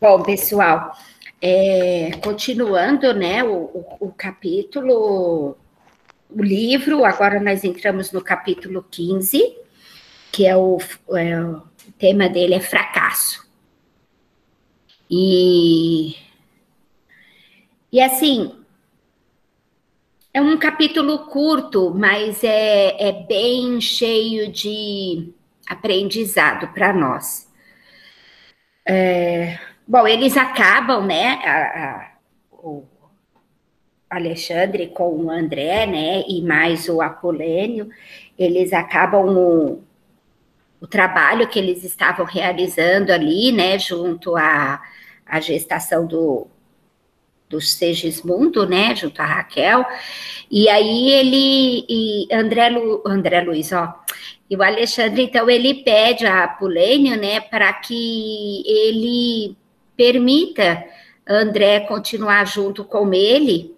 Bom, pessoal, é, continuando, né, o, o, o, capítulo, o livro, agora nós entramos no capítulo 15, que é o, é, o tema dele é fracasso. E, e assim, é um capítulo curto, mas é, é bem cheio de aprendizado para nós. É, Bom, eles acabam, né? A, a, o Alexandre com o André, né? E mais o Apolênio, eles acabam o, o trabalho que eles estavam realizando ali, né? Junto à, à gestação do, do Segismundo, né? Junto a Raquel. E aí ele e André, Lu, André Luiz, ó. E o Alexandre, então, ele pede a Apolênio, né, para que ele permita André continuar junto com ele,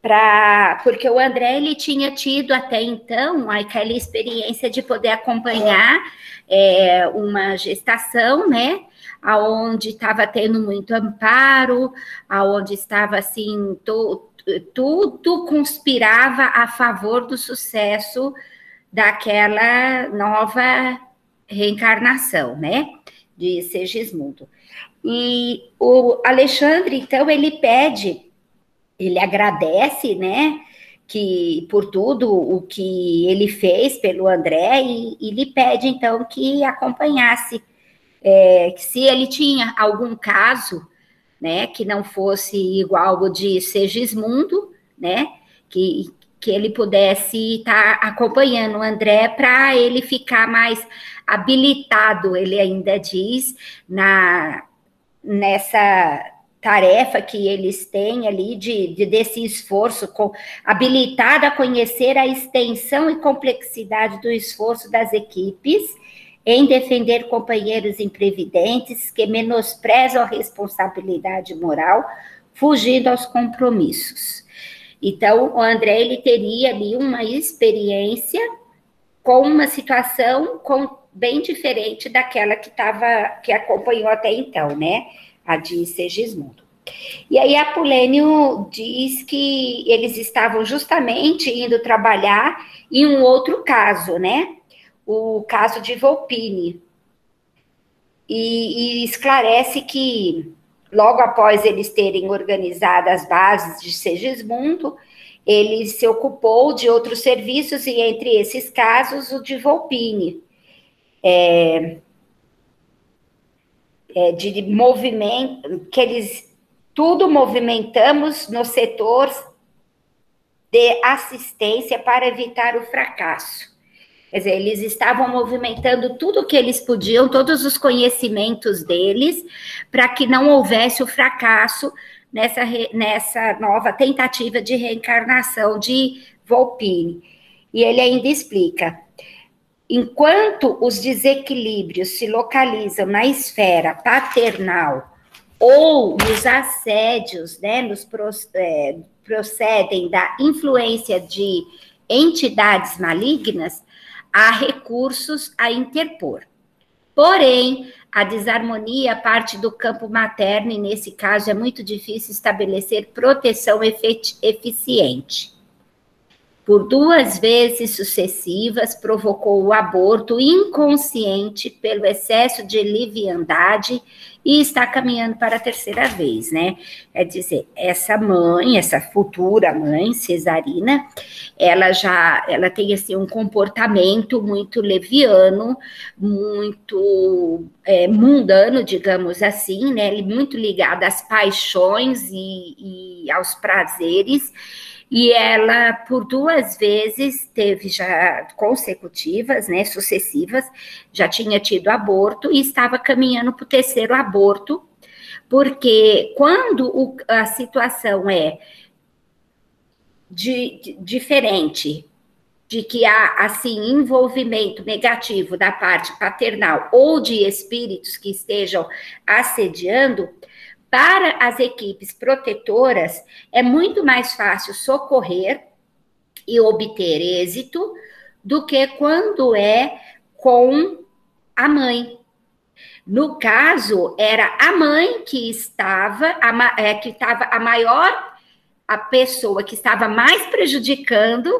pra, porque o André ele tinha tido até então aquela experiência de poder acompanhar é, uma gestação, né? Aonde estava tendo muito amparo, aonde estava assim, to, tudo conspirava a favor do sucesso daquela nova reencarnação, né? De Segismundo. E o Alexandre, então, ele pede, ele agradece, né, que por tudo o que ele fez pelo André e, e lhe pede, então, que acompanhasse, é, que se ele tinha algum caso, né, que não fosse igual ao de Segismundo, né, que, que ele pudesse estar tá acompanhando o André para ele ficar mais habilitado, ele ainda diz, na nessa tarefa que eles têm ali de, de, desse esforço, com, habilitado a conhecer a extensão e complexidade do esforço das equipes em defender companheiros imprevidentes que menosprezam a responsabilidade moral, fugindo aos compromissos. Então, o André ele teria ali uma experiência com uma situação com bem diferente daquela que estava que acompanhou até então, né? A de Segismundo. E aí Apolênio diz que eles estavam justamente indo trabalhar em um outro caso, né? O caso de Volpini. E, e esclarece que logo após eles terem organizado as bases de Segismundo, ele se ocupou de outros serviços e entre esses casos o de Volpini é, é, de movimento, que eles tudo movimentamos no setor de assistência para evitar o fracasso. Quer dizer, eles estavam movimentando tudo o que eles podiam, todos os conhecimentos deles, para que não houvesse o fracasso nessa, nessa nova tentativa de reencarnação de Volpini. E ele ainda explica: Enquanto os desequilíbrios se localizam na esfera paternal ou nos assédios, né, nos é, procedem da influência de entidades malignas, há recursos a interpor. Porém, a desarmonia parte do campo materno e, nesse caso, é muito difícil estabelecer proteção eficiente por duas vezes sucessivas, provocou o aborto inconsciente pelo excesso de liviandade e está caminhando para a terceira vez, né? É dizer, essa mãe, essa futura mãe cesarina, ela já, ela tem assim um comportamento muito leviano, muito é, mundano, digamos assim, né? Muito ligado às paixões e, e aos prazeres e ela, por duas vezes, teve já consecutivas, né, sucessivas, já tinha tido aborto e estava caminhando para o terceiro aborto, porque quando o, a situação é de, de, diferente, de que há, assim, envolvimento negativo da parte paternal ou de espíritos que estejam assediando, para as equipes protetoras, é muito mais fácil socorrer e obter êxito do que quando é com a mãe. No caso, era a mãe que estava, a, é, que estava a maior, a pessoa que estava mais prejudicando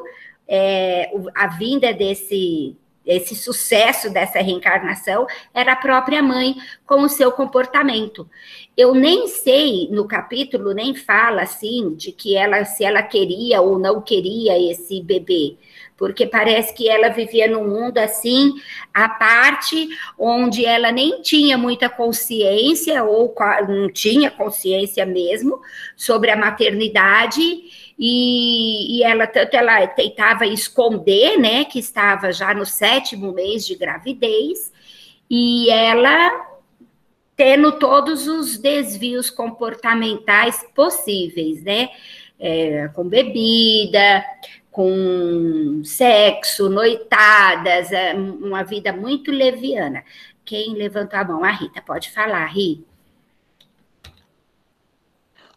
é, a vinda desse, esse sucesso dessa reencarnação era a própria mãe com o seu comportamento. Eu nem sei, no capítulo nem fala assim de que ela se ela queria ou não queria esse bebê, porque parece que ela vivia num mundo assim, a parte onde ela nem tinha muita consciência ou não tinha consciência mesmo sobre a maternidade. E, e ela tanto ela tentava esconder, né, que estava já no sétimo mês de gravidez, e ela tendo todos os desvios comportamentais possíveis, né, é, com bebida, com sexo, noitadas, é, uma vida muito leviana. Quem levantou a mão? A Rita, pode falar, Rita.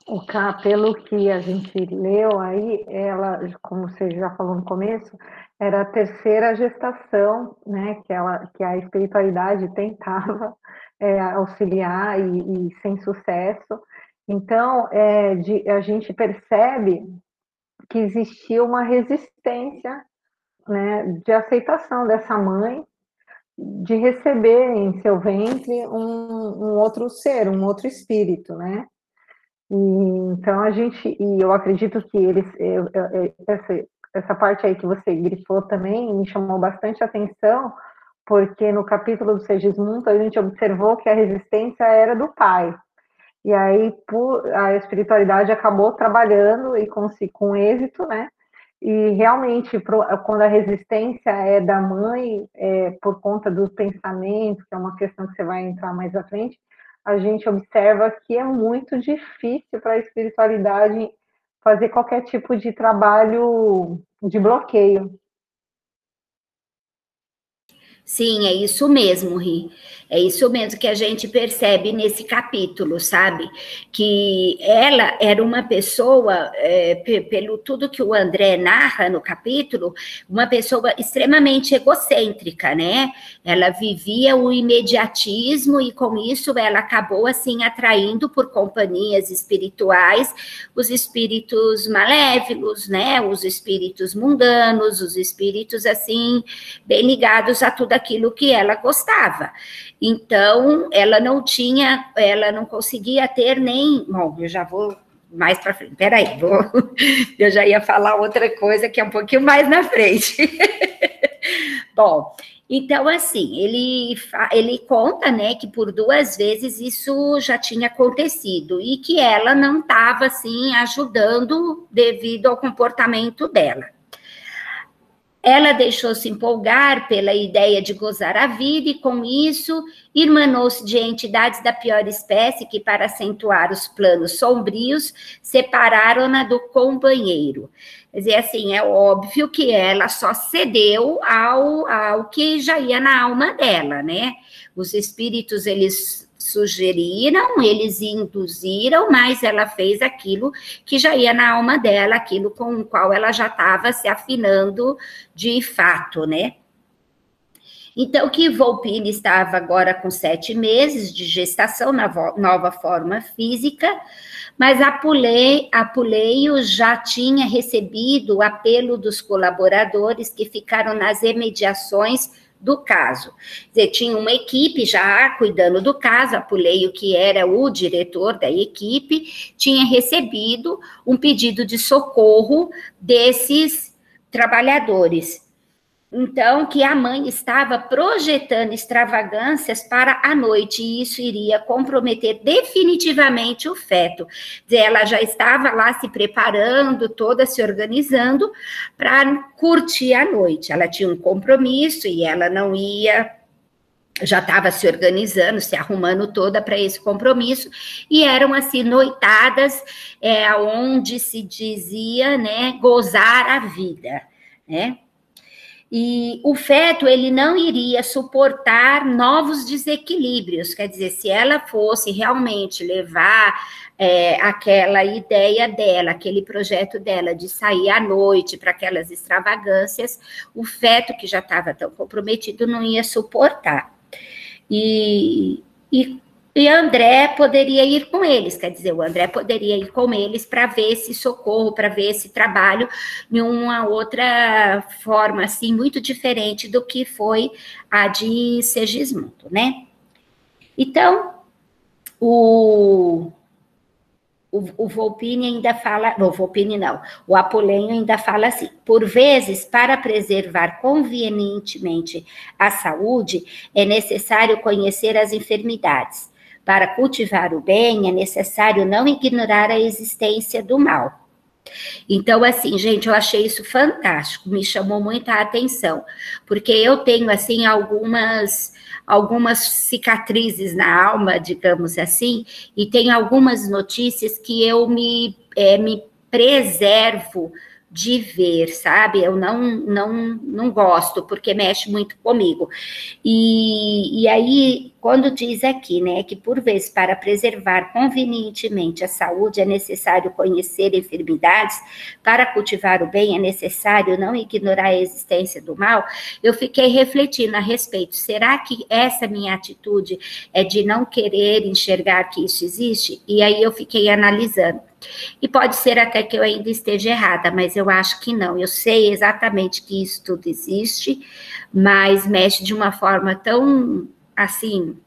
O Cá, pelo que a gente leu aí, ela, como você já falou no começo, era a terceira gestação, né, que, ela, que a espiritualidade tentava é, auxiliar e, e, sem sucesso. Então, é, de, a gente percebe que existia uma resistência né, de aceitação dessa mãe de receber em seu ventre um, um outro ser, um outro espírito, né? E, então a gente, e eu acredito que eles, eu, eu, essa, essa parte aí que você grifou também me chamou bastante atenção, porque no capítulo do Segismundo a gente observou que a resistência era do pai. E aí a espiritualidade acabou trabalhando e com, com êxito, né? E realmente, quando a resistência é da mãe, é, por conta do pensamento, que é uma questão que você vai entrar mais à frente, a gente observa que é muito difícil para a espiritualidade fazer qualquer tipo de trabalho de bloqueio. Sim, é isso mesmo, Ri. É isso mesmo que a gente percebe nesse capítulo, sabe? Que ela era uma pessoa, é, pelo tudo que o André narra no capítulo, uma pessoa extremamente egocêntrica, né? Ela vivia o imediatismo e com isso ela acabou assim atraindo por companhias espirituais os espíritos malévolos, né? Os espíritos mundanos, os espíritos assim bem ligados a tudo daquilo que ela gostava. Então, ela não tinha, ela não conseguia ter nem. Bom, eu já vou mais para frente. Peraí, vou, eu já ia falar outra coisa que é um pouquinho mais na frente. Bom, então, assim, ele, ele conta, né, que por duas vezes isso já tinha acontecido e que ela não estava, assim, ajudando devido ao comportamento dela. Ela deixou-se empolgar pela ideia de gozar a vida e, com isso, irmanou-se de entidades da pior espécie que, para acentuar os planos sombrios, separaram-na do companheiro. Quer dizer, assim, é óbvio que ela só cedeu ao, ao que já ia na alma dela, né? Os espíritos, eles sugeriram, eles induziram, mas ela fez aquilo que já ia na alma dela, aquilo com o qual ela já estava se afinando de fato, né? Então, que Volpini estava agora com sete meses de gestação na nova forma física, mas Apuleio, já tinha recebido o apelo dos colaboradores que ficaram nas imediações do caso. Dizer, tinha uma equipe já cuidando do caso, Apuleio, que era o diretor da equipe, tinha recebido um pedido de socorro desses trabalhadores. Então, que a mãe estava projetando extravagâncias para a noite, e isso iria comprometer definitivamente o feto. Ela já estava lá se preparando, toda se organizando para curtir a noite. Ela tinha um compromisso e ela não ia já estava se organizando, se arrumando toda para esse compromisso, e eram assim noitadas é, onde se dizia, né, gozar a vida, né? E o feto ele não iria suportar novos desequilíbrios, quer dizer, se ela fosse realmente levar é, aquela ideia dela, aquele projeto dela de sair à noite para aquelas extravagâncias, o feto que já estava tão comprometido não ia suportar. E e e André poderia ir com eles, quer dizer, o André poderia ir com eles para ver esse socorro, para ver esse trabalho de uma outra forma, assim, muito diferente do que foi a de Segismundo, né? Então, o, o, o Volpini ainda fala, o Volpini não, o Apolenho ainda fala assim, por vezes, para preservar convenientemente a saúde, é necessário conhecer as enfermidades. Para cultivar o bem, é necessário não ignorar a existência do mal. Então, assim, gente, eu achei isso fantástico, me chamou muita atenção, porque eu tenho, assim, algumas algumas cicatrizes na alma, digamos assim, e tem algumas notícias que eu me, é, me preservo de ver, sabe? Eu não, não, não gosto, porque mexe muito comigo. E, e aí, quando diz aqui, né, que por vezes para preservar convenientemente a saúde é necessário conhecer enfermidades, para cultivar o bem é necessário não ignorar a existência do mal, eu fiquei refletindo a respeito. Será que essa minha atitude é de não querer enxergar que isso existe? E aí eu fiquei analisando. E pode ser até que eu ainda esteja errada, mas eu acho que não. Eu sei exatamente que isso tudo existe, mas mexe de uma forma tão assim,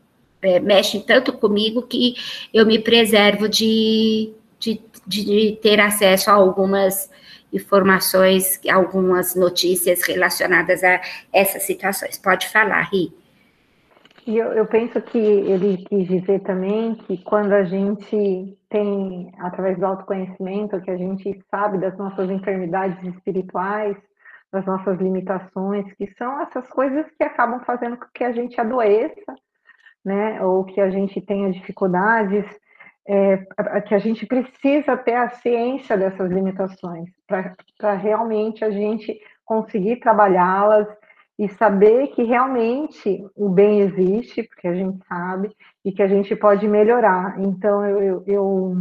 é, mexe tanto comigo que eu me preservo de, de, de ter acesso a algumas informações, algumas notícias relacionadas a essas situações. Pode falar, Ri. E eu, eu, penso que ele quis dizer também que quando a gente tem, através do autoconhecimento, que a gente sabe das nossas enfermidades espirituais, das nossas limitações, que são essas coisas que acabam fazendo com que a gente adoeça, né, ou que a gente tenha dificuldades, é, que a gente precisa ter a ciência dessas limitações, para realmente a gente conseguir trabalhá-las e saber que realmente o bem existe, porque a gente sabe, e que a gente pode melhorar. Então, eu, eu,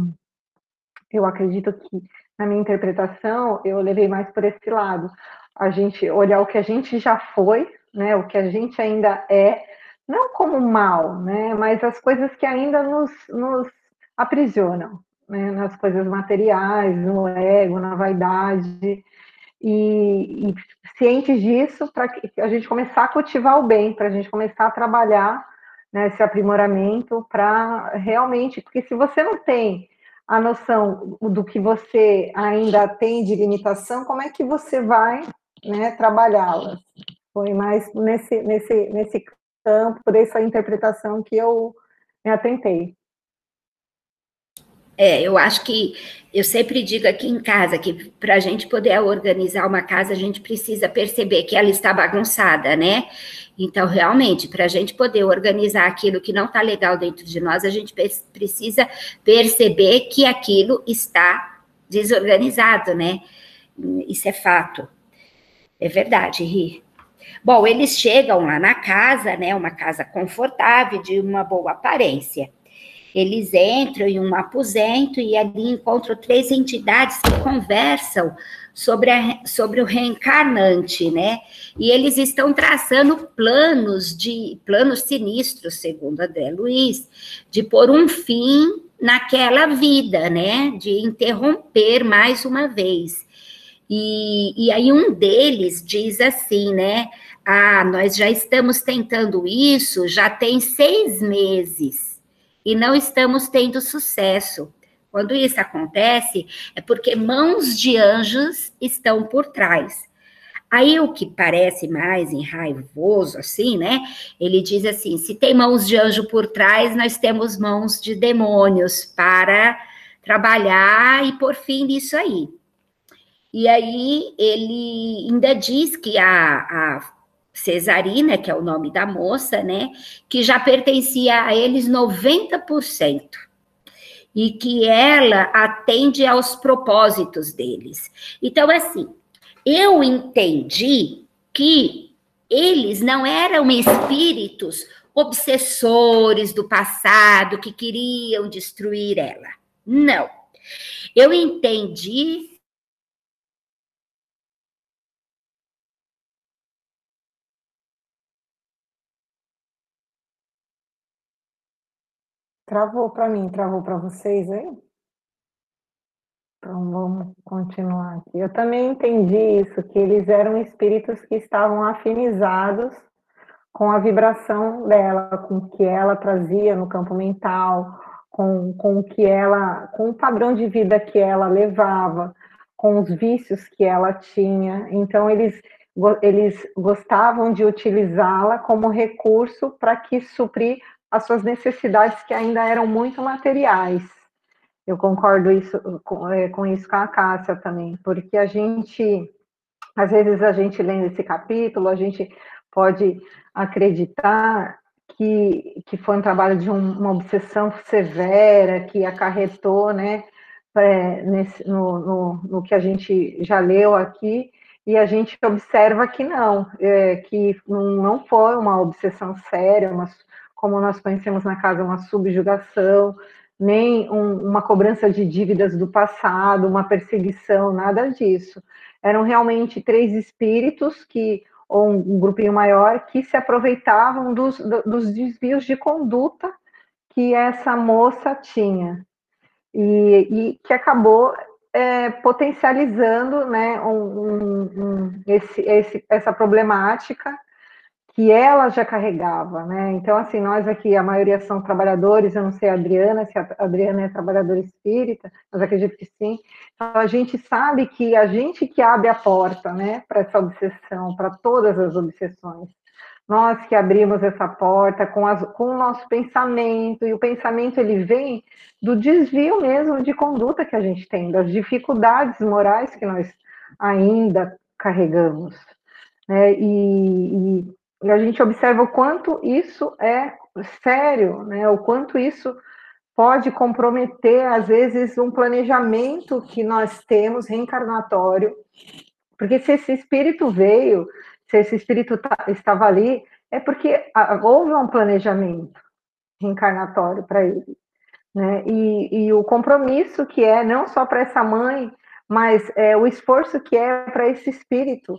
eu acredito que, na minha interpretação, eu levei mais por esse lado. A gente olhar o que a gente já foi, né, o que a gente ainda é, não como mal, né, mas as coisas que ainda nos, nos aprisionam, né, nas coisas materiais, no ego, na vaidade, e, e cientes disso para a gente começar a cultivar o bem, para a gente começar a trabalhar né, esse aprimoramento para realmente, porque se você não tem a noção do que você ainda tem de limitação, como é que você vai né, trabalhá-las? Foi mais nesse, nesse, nesse campo, por essa interpretação que eu me atentei. É, eu acho que eu sempre digo aqui em casa que para a gente poder organizar uma casa, a gente precisa perceber que ela está bagunçada, né? Então, realmente, para a gente poder organizar aquilo que não está legal dentro de nós, a gente precisa perceber que aquilo está desorganizado, né? Isso é fato. É verdade, Ri. Bom, eles chegam lá na casa, né? Uma casa confortável, de uma boa aparência. Eles entram em um aposento e ali encontram três entidades que conversam sobre, a, sobre o reencarnante, né? E eles estão traçando planos de planos sinistros, segundo André Luiz, de pôr um fim naquela vida, né? De interromper mais uma vez. E, e aí um deles diz assim, né? Ah, nós já estamos tentando isso já tem seis meses e não estamos tendo sucesso. Quando isso acontece, é porque mãos de anjos estão por trás. Aí o que parece mais enraivoso, assim, né? Ele diz assim: se tem mãos de anjo por trás, nós temos mãos de demônios para trabalhar e por fim nisso aí. E aí ele ainda diz que a, a Cesarina, que é o nome da moça, né, que já pertencia a eles 90%, e que ela atende aos propósitos deles. Então, assim, eu entendi que eles não eram espíritos obsessores do passado que queriam destruir ela. Não. Eu entendi Travou para mim, travou para vocês aí? Então vamos continuar aqui. Eu também entendi isso, que eles eram espíritos que estavam afinizados com a vibração dela, com o que ela trazia no campo mental, com, com o que ela, com o padrão de vida que ela levava, com os vícios que ela tinha. Então eles eles gostavam de utilizá-la como recurso para que suprir as suas necessidades que ainda eram muito materiais. Eu concordo isso, com, é, com isso com a Cássia também, porque a gente, às vezes a gente lendo esse capítulo, a gente pode acreditar que, que foi um trabalho de um, uma obsessão severa que acarretou, né, é, nesse, no, no, no, que a gente já leu aqui, e a gente observa que não, é, que não foi uma obsessão séria, uma, como nós conhecemos na casa, uma subjugação, nem um, uma cobrança de dívidas do passado, uma perseguição, nada disso. Eram realmente três espíritos que, ou um grupinho maior, que se aproveitavam dos, dos desvios de conduta que essa moça tinha. E, e que acabou é, potencializando né, um, um, esse, esse, essa problemática que ela já carregava, né? Então, assim, nós aqui, a maioria são trabalhadores, eu não sei a Adriana, se a Adriana é trabalhadora espírita, mas acredito que sim. Então, a gente sabe que a gente que abre a porta, né, para essa obsessão, para todas as obsessões. Nós que abrimos essa porta com, as, com o nosso pensamento, e o pensamento ele vem do desvio mesmo de conduta que a gente tem, das dificuldades morais que nós ainda carregamos. Né? E, e e a gente observa o quanto isso é sério, né? O quanto isso pode comprometer, às vezes, um planejamento que nós temos reencarnatório. Porque se esse espírito veio, se esse espírito tá, estava ali, é porque houve um planejamento reencarnatório para ele. Né? E, e, o compromisso que é, não só para essa mãe, mas é, o esforço que é para esse espírito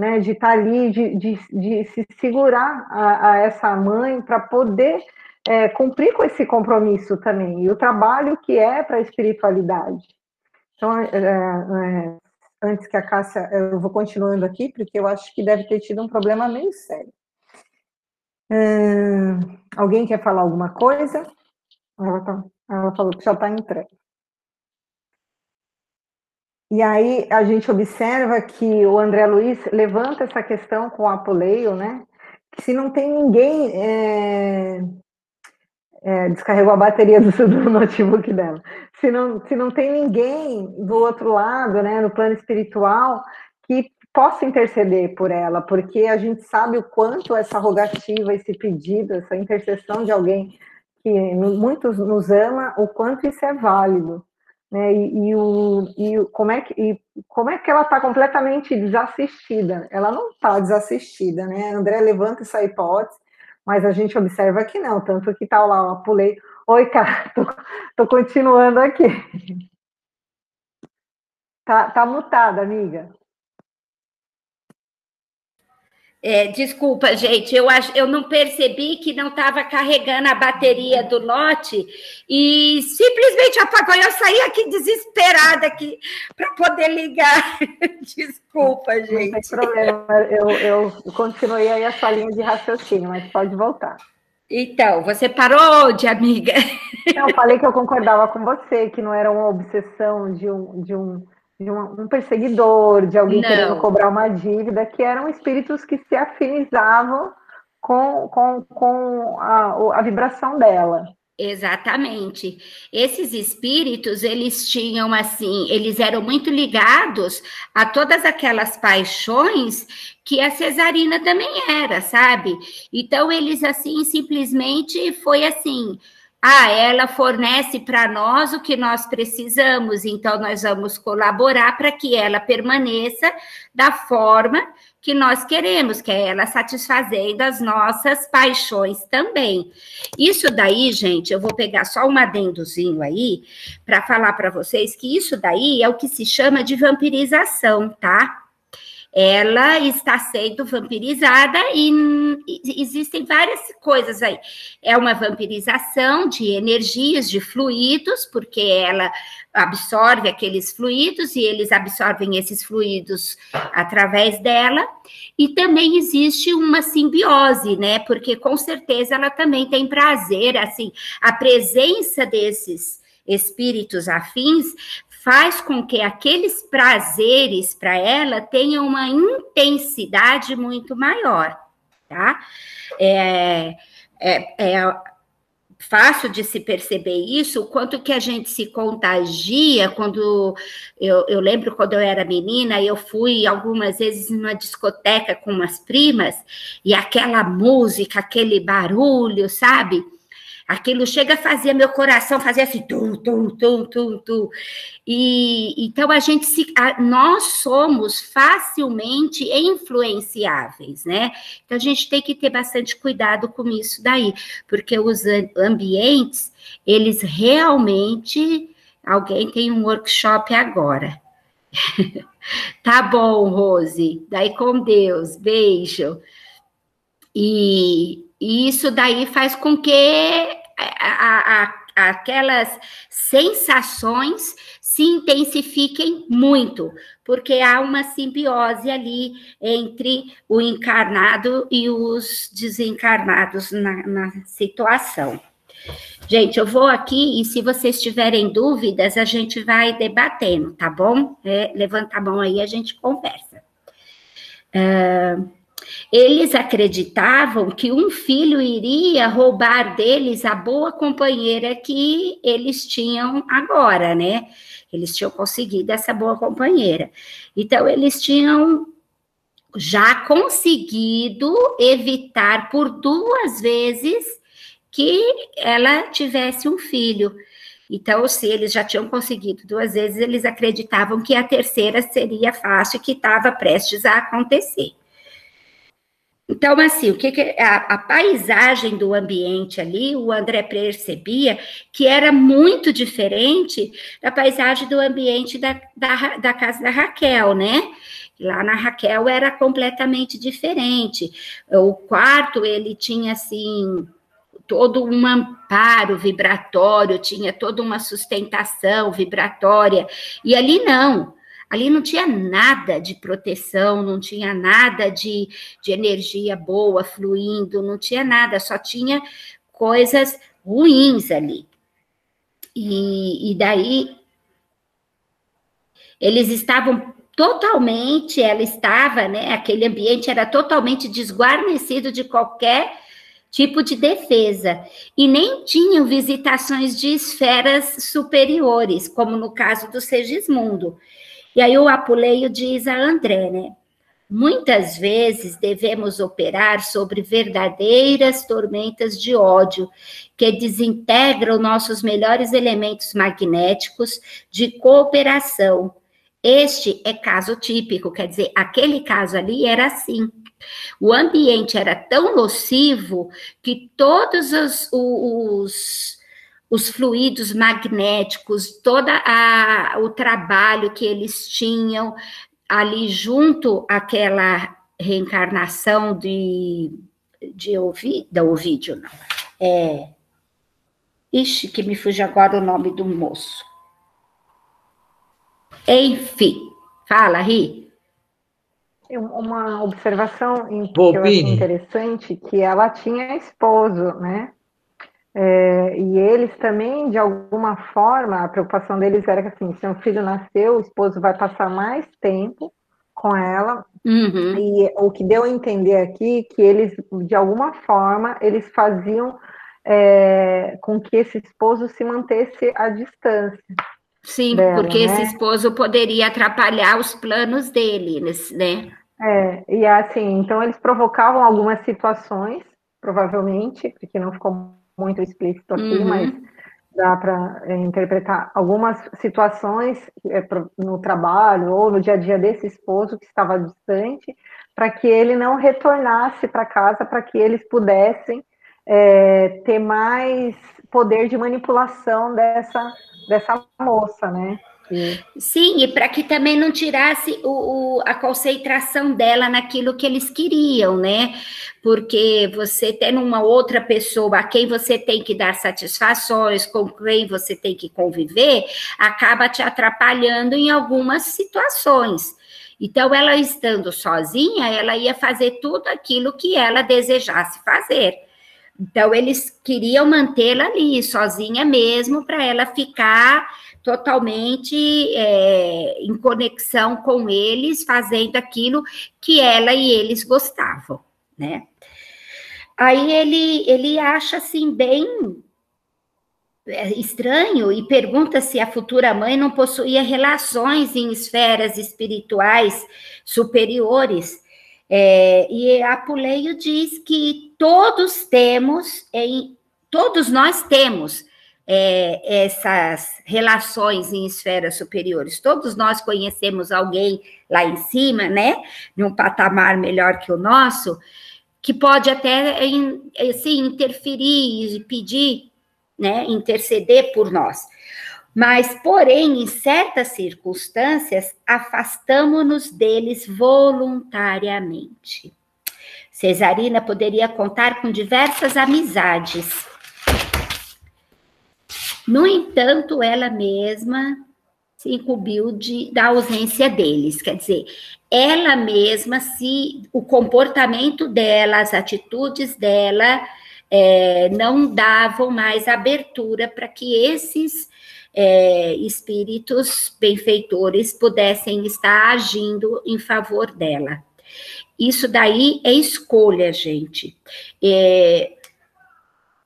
né, de estar tá ali, de, de, de se segurar a, a essa mãe para poder é, cumprir com esse compromisso também, e o trabalho que é para a espiritualidade. Então, é, é, antes que a Cássia, eu vou continuando aqui, porque eu acho que deve ter tido um problema meio sério. Hum, alguém quer falar alguma coisa? Ela, tá, ela falou que já está entrando. E aí a gente observa que o André Luiz levanta essa questão com o Apoleio, né? Que se não tem ninguém. É, é, descarregou a bateria do, do notebook dela. Se não, se não tem ninguém do outro lado, né, no plano espiritual, que possa interceder por ela, porque a gente sabe o quanto essa rogativa, esse pedido, essa intercessão de alguém que muitos nos ama, o quanto isso é válido né? E, e, o, e como, é que, e como é que ela está completamente desassistida? Ela não está desassistida, né? André levanta essa hipótese, mas a gente observa que não, tanto que está lá, eu pulei. Oi, cara, tô, tô continuando aqui. Tá, tá mutada, amiga. É, desculpa, gente, eu, acho, eu não percebi que não estava carregando a bateria do lote e simplesmente apagou. Eu saí aqui desesperada aqui para poder ligar. Desculpa, gente. Não tem problema, eu, eu continuei aí a sua linha de raciocínio, mas pode voltar. Então, você parou de amiga? Não, eu falei que eu concordava com você, que não era uma obsessão de um, de um de um, um perseguidor, de alguém Não. querendo cobrar uma dívida, que eram espíritos que se afinizavam com, com, com a, a vibração dela. Exatamente. Esses espíritos, eles tinham assim, eles eram muito ligados a todas aquelas paixões que a cesarina também era, sabe? Então eles assim simplesmente foi assim, ah, ela fornece para nós o que nós precisamos, então nós vamos colaborar para que ela permaneça da forma que nós queremos, que é ela satisfazendo as nossas paixões também. Isso daí, gente, eu vou pegar só um adendozinho aí para falar para vocês que isso daí é o que se chama de vampirização, tá? Ela está sendo vampirizada e existem várias coisas aí. É uma vampirização de energias, de fluidos, porque ela absorve aqueles fluidos e eles absorvem esses fluidos através dela. E também existe uma simbiose, né? Porque com certeza ela também tem prazer, assim, a presença desses espíritos afins faz com que aqueles prazeres para ela tenham uma intensidade muito maior, tá? É, é, é fácil de se perceber isso, o quanto que a gente se contagia, quando eu, eu lembro quando eu era menina, eu fui algumas vezes numa discoteca com umas primas, e aquela música, aquele barulho, sabe? Aquilo chega a fazer meu coração fazer assim, tu, tu, tu, tu, tu. E então a gente se, a, nós somos facilmente influenciáveis, né? Então a gente tem que ter bastante cuidado com isso daí, porque os ambientes, eles realmente alguém tem um workshop agora. tá bom, Rose. Daí com Deus. Beijo. E, e isso daí faz com que a, a, aquelas sensações se intensifiquem muito, porque há uma simbiose ali entre o encarnado e os desencarnados na, na situação. Gente, eu vou aqui e se vocês tiverem dúvidas, a gente vai debatendo, tá bom? É, levanta a mão aí, a gente conversa. Uh, eles acreditavam que um filho iria roubar deles a boa companheira que eles tinham agora, né? Eles tinham conseguido essa boa companheira. Então, eles tinham já conseguido evitar por duas vezes que ela tivesse um filho. Então, se eles já tinham conseguido duas vezes, eles acreditavam que a terceira seria fácil, que estava prestes a acontecer. Então, assim, o que, que a, a, paisagem do ambiente ali, o André percebia que era muito diferente da paisagem do ambiente da, da, da casa da Raquel, né? Lá na Raquel era completamente diferente. O quarto, ele tinha, assim, todo um amparo vibratório, tinha toda uma sustentação vibratória, e ali não. Ali não tinha nada de proteção, não tinha nada de, de energia boa fluindo, não tinha nada, só tinha coisas ruins ali. E, e daí eles estavam totalmente, ela estava, né? Aquele ambiente era totalmente desguarnecido de qualquer tipo de defesa e nem tinham visitações de esferas superiores, como no caso do Segismundo. E aí o Apuleio diz a André, né? Muitas vezes devemos operar sobre verdadeiras tormentas de ódio que desintegram nossos melhores elementos magnéticos de cooperação. Este é caso típico, quer dizer, aquele caso ali era assim. O ambiente era tão nocivo que todos os, os os fluidos magnéticos, todo o trabalho que eles tinham ali junto àquela reencarnação de, de Ovi, da Ovídio, não. É, ixi, que me fugiu agora o nome do moço. Enfim, fala, Ri. Uma observação que eu achei interessante, que ela tinha esposo, né? É, e eles também, de alguma forma, a preocupação deles era que assim, se um filho nasceu, o esposo vai passar mais tempo com ela. Uhum. E o que deu a entender aqui que eles, de alguma forma, eles faziam é, com que esse esposo se mantesse à distância. Sim, dela, porque né? esse esposo poderia atrapalhar os planos dele, né? É, e assim, então eles provocavam algumas situações, provavelmente, porque não ficou muito explícito aqui, uhum. mas dá para é, interpretar algumas situações é, no trabalho ou no dia a dia desse esposo que estava distante, para que ele não retornasse para casa, para que eles pudessem é, ter mais poder de manipulação dessa, dessa moça, né? Sim, e para que também não tirasse o, o, a concentração dela naquilo que eles queriam, né? Porque você tendo uma outra pessoa a quem você tem que dar satisfações, com quem você tem que conviver, acaba te atrapalhando em algumas situações. Então, ela estando sozinha, ela ia fazer tudo aquilo que ela desejasse fazer. Então, eles queriam mantê-la ali, sozinha mesmo, para ela ficar totalmente é, em conexão com eles, fazendo aquilo que ela e eles gostavam, né? Aí ele, ele acha assim bem é, estranho e pergunta se a futura mãe não possuía relações em esferas espirituais superiores. É, e Apuleio diz que todos temos, em, todos nós temos é, essas relações em esferas superiores. Todos nós conhecemos alguém lá em cima, né? Num patamar melhor que o nosso, que pode até assim, interferir e pedir, né? Interceder por nós. Mas, porém, em certas circunstâncias, afastamos-nos deles voluntariamente. Cesarina poderia contar com diversas amizades no entanto, ela mesma se incumbiu de, da ausência deles, quer dizer, ela mesma, se o comportamento dela, as atitudes dela, é, não davam mais abertura para que esses é, espíritos benfeitores pudessem estar agindo em favor dela. Isso daí é escolha, gente. É,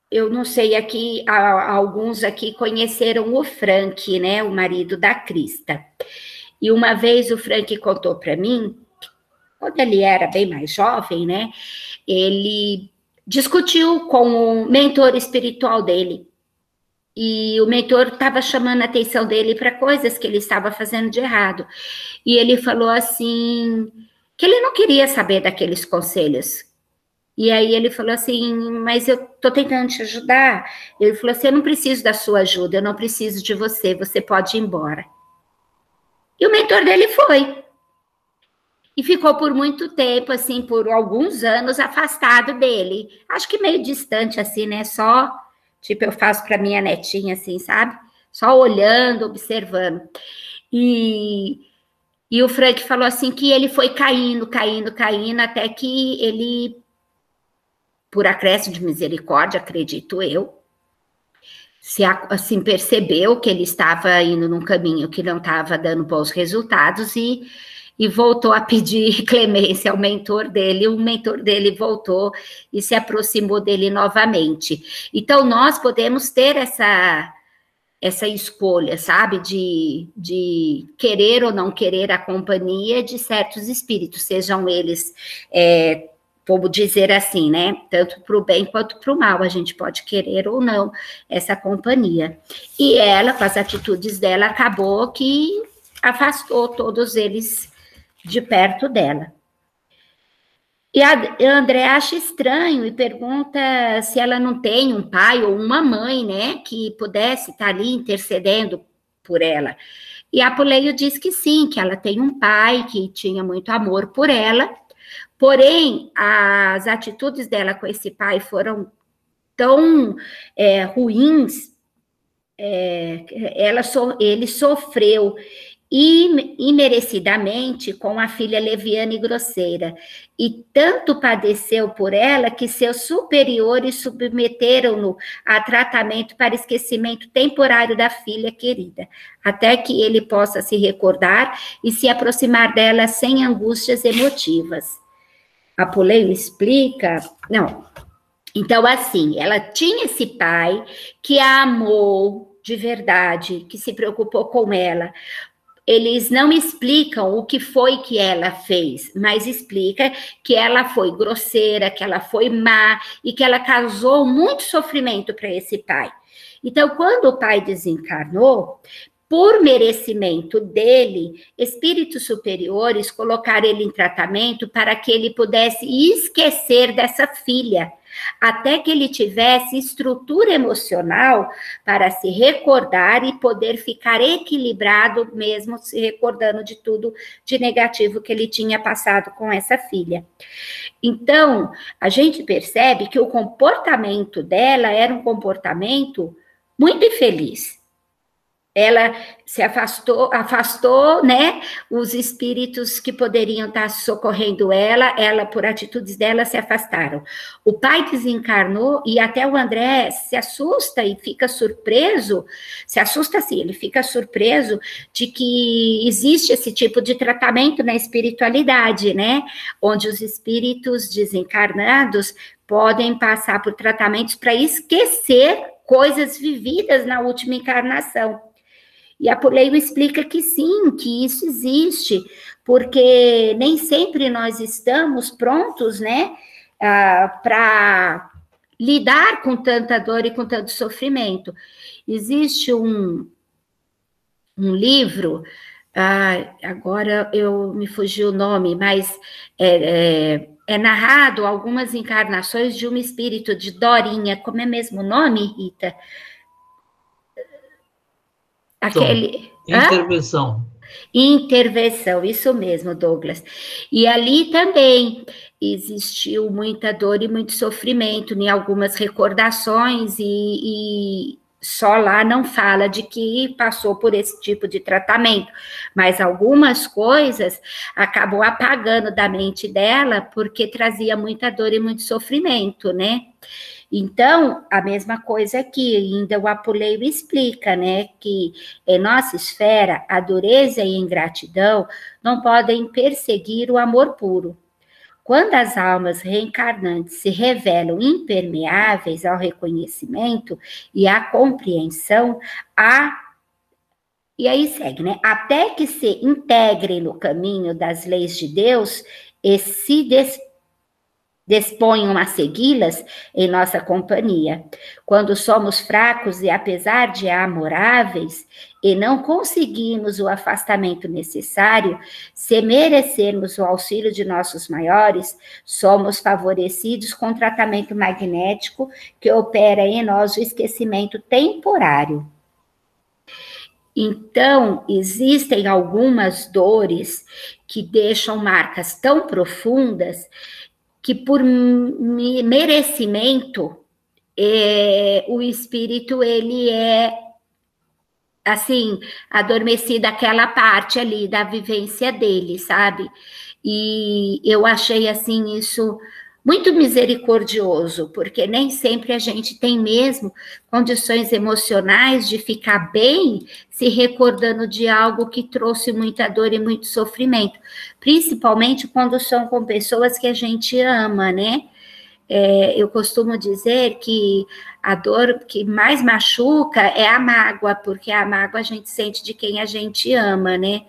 eu não sei aqui, alguns aqui conheceram o Frank, né, o marido da Crista. E uma vez o Frank contou para mim, quando ele era bem mais jovem, né, ele discutiu com o mentor espiritual dele. E o mentor estava chamando a atenção dele para coisas que ele estava fazendo de errado. E ele falou assim que ele não queria saber daqueles conselhos, e aí ele falou assim: Mas eu tô tentando te ajudar. Ele falou assim: Eu não preciso da sua ajuda, eu não preciso de você, você pode ir embora. E o mentor dele foi. E ficou por muito tempo, assim, por alguns anos, afastado dele. Acho que meio distante, assim, né? Só, tipo, eu faço para minha netinha, assim, sabe? Só olhando, observando. E, e o Frank falou assim que ele foi caindo, caindo, caindo, até que ele por acréscimo de misericórdia, acredito eu, se assim percebeu que ele estava indo num caminho que não estava dando bons resultados e, e voltou a pedir clemência ao mentor dele, o mentor dele voltou e se aproximou dele novamente. Então, nós podemos ter essa essa escolha, sabe, de, de querer ou não querer a companhia de certos espíritos, sejam eles é, vamos dizer assim, né? Tanto para o bem quanto para o mal, a gente pode querer ou não essa companhia. E ela, com as atitudes dela, acabou que afastou todos eles de perto dela. E a André acha estranho e pergunta se ela não tem um pai ou uma mãe, né, que pudesse estar ali intercedendo por ela. E a Apuleio diz que sim, que ela tem um pai que tinha muito amor por ela Porém, as atitudes dela com esse pai foram tão é, ruins, é, ela so, ele sofreu imerecidamente com a filha leviana e grosseira, e tanto padeceu por ela que seus superiores submeteram-no a tratamento para esquecimento temporário da filha querida, até que ele possa se recordar e se aproximar dela sem angústias emotivas. Apuleio explica, não. Então, assim, ela tinha esse pai que a amou de verdade, que se preocupou com ela. Eles não explicam o que foi que ela fez, mas explica que ela foi grosseira, que ela foi má e que ela causou muito sofrimento para esse pai. Então, quando o pai desencarnou, por merecimento dele, espíritos superiores colocaram ele em tratamento para que ele pudesse esquecer dessa filha, até que ele tivesse estrutura emocional para se recordar e poder ficar equilibrado, mesmo se recordando de tudo de negativo que ele tinha passado com essa filha. Então, a gente percebe que o comportamento dela era um comportamento muito infeliz ela se afastou, afastou, né, os espíritos que poderiam estar socorrendo ela, ela, por atitudes dela, se afastaram. O pai desencarnou e até o André se assusta e fica surpreso, se assusta sim, ele fica surpreso de que existe esse tipo de tratamento na espiritualidade, né, onde os espíritos desencarnados podem passar por tratamentos para esquecer coisas vividas na última encarnação. E a Puleio explica que sim, que isso existe, porque nem sempre nós estamos prontos, né, uh, para lidar com tanta dor e com tanto sofrimento. Existe um, um livro, uh, agora eu me fugiu o nome, mas é, é, é, narrado algumas encarnações de um espírito de Dorinha, como é mesmo o nome, Rita? Aquele. Intervenção. Hã? Intervenção, isso mesmo, Douglas. E ali também existiu muita dor e muito sofrimento em algumas recordações, e, e só lá não fala de que passou por esse tipo de tratamento, mas algumas coisas acabou apagando da mente dela porque trazia muita dor e muito sofrimento, né? Então, a mesma coisa aqui, ainda o Apuleio explica, né, que em nossa esfera, a dureza e a ingratidão não podem perseguir o amor puro. Quando as almas reencarnantes se revelam impermeáveis ao reconhecimento e à compreensão, a e aí segue, né? Até que se integrem no caminho das leis de Deus e se des disponham a segui-las em nossa companhia. Quando somos fracos e apesar de amoráveis e não conseguimos o afastamento necessário, se merecermos o auxílio de nossos maiores, somos favorecidos com tratamento magnético que opera em nós o esquecimento temporário. Então, existem algumas dores que deixam marcas tão profundas que por merecimento é, o espírito ele é assim adormecido aquela parte ali da vivência dele, sabe? E eu achei assim isso muito misericordioso, porque nem sempre a gente tem mesmo condições emocionais de ficar bem se recordando de algo que trouxe muita dor e muito sofrimento, principalmente quando são com pessoas que a gente ama, né? É, eu costumo dizer que a dor que mais machuca é a mágoa, porque a mágoa a gente sente de quem a gente ama, né?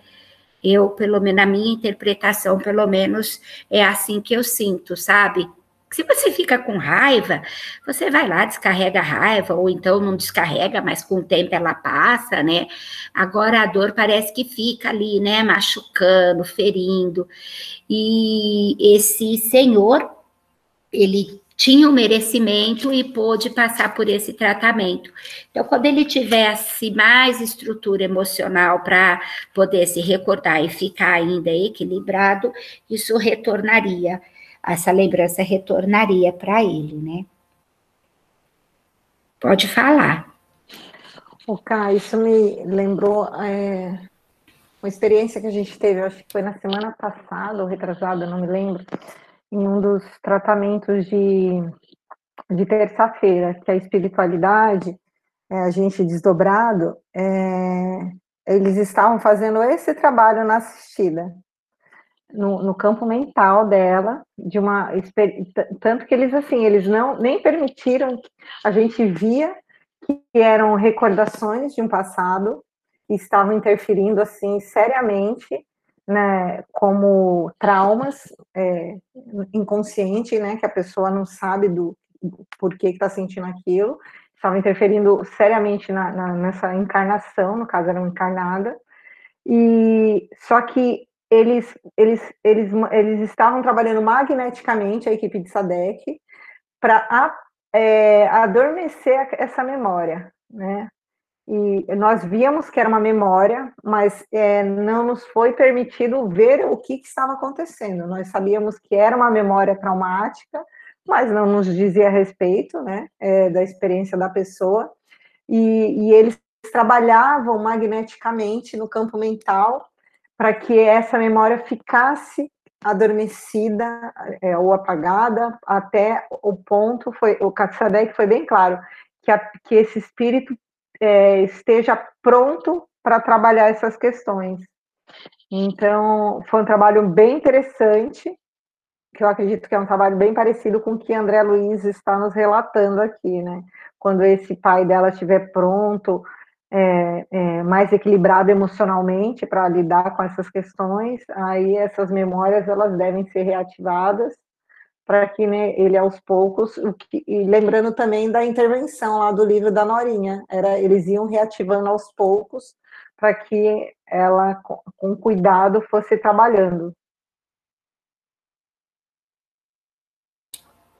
Eu, pelo menos, na minha interpretação, pelo menos, é assim que eu sinto, sabe? Se você fica com raiva, você vai lá, descarrega a raiva, ou então não descarrega, mas com o tempo ela passa, né? Agora a dor parece que fica ali, né? Machucando, ferindo. E esse senhor, ele tinha o merecimento e pôde passar por esse tratamento. Então, quando ele tivesse mais estrutura emocional para poder se recordar e ficar ainda equilibrado, isso retornaria, essa lembrança retornaria para ele, né? Pode falar. O Cá, isso me lembrou é, uma experiência que a gente teve, acho que foi na semana passada ou retrasada, não me lembro, em um dos tratamentos de, de terça-feira, que é a espiritualidade, é, a gente desdobrado, é, eles estavam fazendo esse trabalho na assistida, no, no, campo mental dela, de uma tanto que eles assim, eles não nem permitiram, a gente via que eram recordações de um passado estavam interferindo assim seriamente né, como traumas é, inconsciente, né, que a pessoa não sabe do, porquê que está sentindo aquilo, estava interferindo seriamente na, na, nessa encarnação, no caso era uma encarnada, e só que eles, eles, eles, eles estavam trabalhando magneticamente, a equipe de SADEC, para é, adormecer essa memória, né? E nós víamos que era uma memória, mas é, não nos foi permitido ver o que, que, estava acontecendo. Nós sabíamos que era uma memória traumática, mas não nos dizia a respeito né, é, da experiência da pessoa. E, e eles trabalhavam magneticamente no campo mental para que essa memória ficasse adormecida é, ou apagada até o ponto foi o Katsadek foi bem claro que, a, que esse espírito é, esteja pronto para trabalhar essas questões. Então, foi um trabalho bem interessante, que eu acredito que é um trabalho bem parecido com o que André Luiz está nos relatando aqui, né? Quando esse pai dela estiver pronto, é, é, mais equilibrado emocionalmente para lidar com essas questões, aí essas memórias elas devem ser reativadas para que né, ele aos poucos, que, e lembrando também da intervenção lá do livro da Norinha, era eles iam reativando aos poucos para que ela com, com cuidado fosse trabalhando.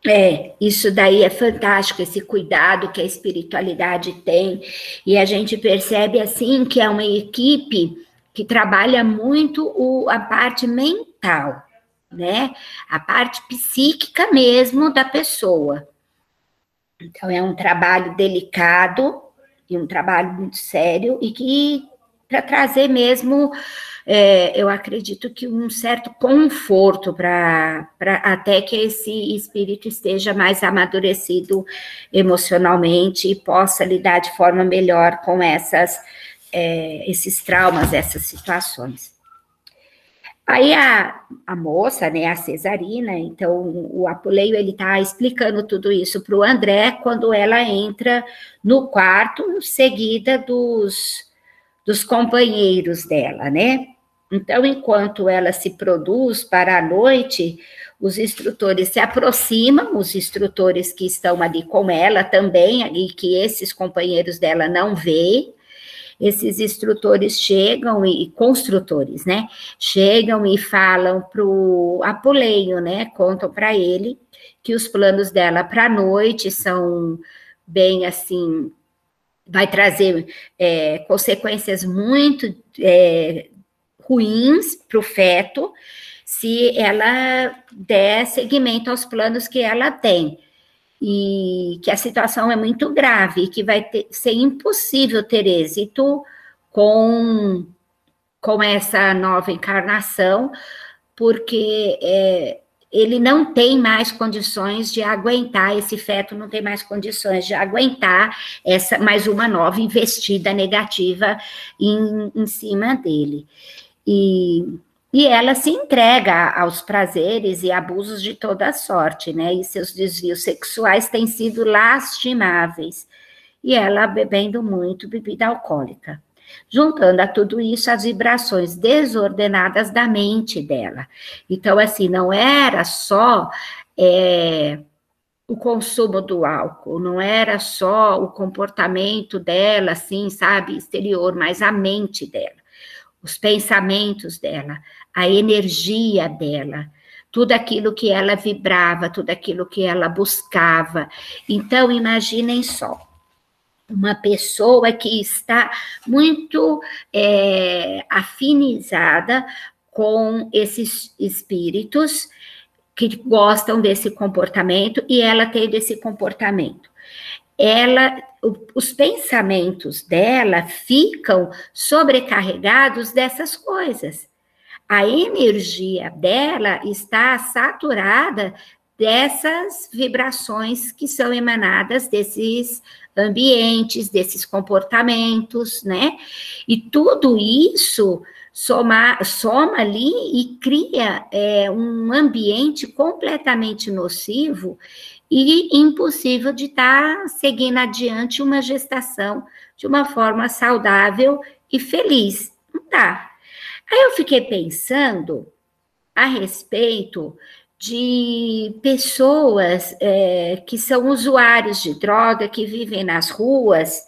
É, isso daí é fantástico, esse cuidado que a espiritualidade tem, e a gente percebe assim que é uma equipe que trabalha muito o, a parte mental né? A parte psíquica mesmo da pessoa. Então, é um trabalho delicado e um trabalho muito sério e que, para trazer mesmo, é, eu acredito que um certo conforto para até que esse espírito esteja mais amadurecido emocionalmente e possa lidar de forma melhor com essas, é, esses traumas, essas situações. Aí a, a moça, né, a Cesarina, então o Apuleio, ele tá explicando tudo isso para o André quando ela entra no quarto, seguida dos, dos companheiros dela, né? Então, enquanto ela se produz para a noite, os instrutores se aproximam, os instrutores que estão ali com ela também, e que esses companheiros dela não veem, esses instrutores chegam e construtores, né? Chegam e falam para o Apuleio, né? Contam para ele que os planos dela para a noite são bem assim, vai trazer é, consequências muito é, ruins para o feto se ela der seguimento aos planos que ela tem e que a situação é muito grave que vai ter, ser impossível ter êxito com, com essa nova encarnação, porque é, ele não tem mais condições de aguentar, esse feto não tem mais condições de aguentar essa mais uma nova investida negativa em, em cima dele. E e ela se entrega aos prazeres e abusos de toda sorte, né? E seus desvios sexuais têm sido lastimáveis. E ela bebendo muito bebida alcoólica. Juntando a tudo isso as vibrações desordenadas da mente dela. Então, assim, não era só é, o consumo do álcool, não era só o comportamento dela, assim, sabe, exterior, mas a mente dela os pensamentos dela, a energia dela, tudo aquilo que ela vibrava, tudo aquilo que ela buscava. Então, imaginem só. Uma pessoa que está muito é, afinizada com esses espíritos que gostam desse comportamento e ela tem desse comportamento. Ela os pensamentos dela ficam sobrecarregados dessas coisas. A energia dela está saturada dessas vibrações que são emanadas desses ambientes, desses comportamentos, né? E tudo isso soma, soma ali e cria é, um ambiente completamente nocivo e impossível de estar tá seguindo adiante uma gestação de uma forma saudável e feliz. Não tá. Aí eu fiquei pensando a respeito de pessoas é, que são usuários de droga, que vivem nas ruas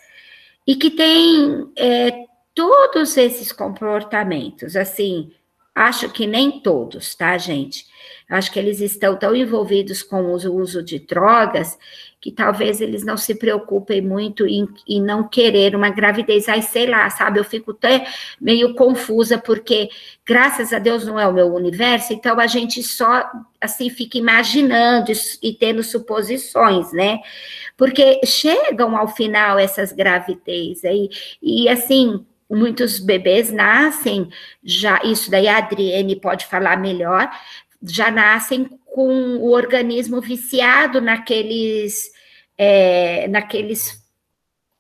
e que têm é, todos esses comportamentos, assim, Acho que nem todos, tá, gente? Acho que eles estão tão envolvidos com o uso de drogas que talvez eles não se preocupem muito em, em não querer uma gravidez. Aí, sei lá, sabe, eu fico até meio confusa, porque graças a Deus não é o meu universo, então a gente só, assim, fica imaginando e tendo suposições, né? Porque chegam ao final essas gravidez aí, e assim, muitos bebês nascem já, isso daí a Adriene pode falar melhor, já nascem com o organismo viciado naqueles, é, naqueles,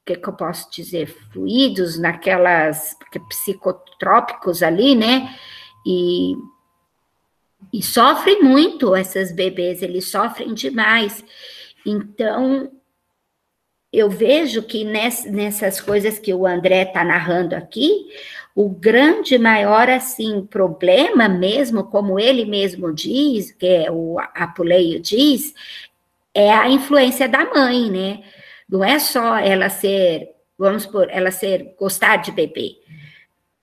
que, que eu posso dizer, fluidos, naquelas psicotrópicos ali, né? E, e sofrem muito essas bebês, eles sofrem demais. Então, eu vejo que nessas coisas que o André está narrando aqui, o grande maior assim problema mesmo, como ele mesmo diz, que é o Apuleio diz, é a influência da mãe, né? Não é só ela ser, vamos por, ela ser gostar de bebê.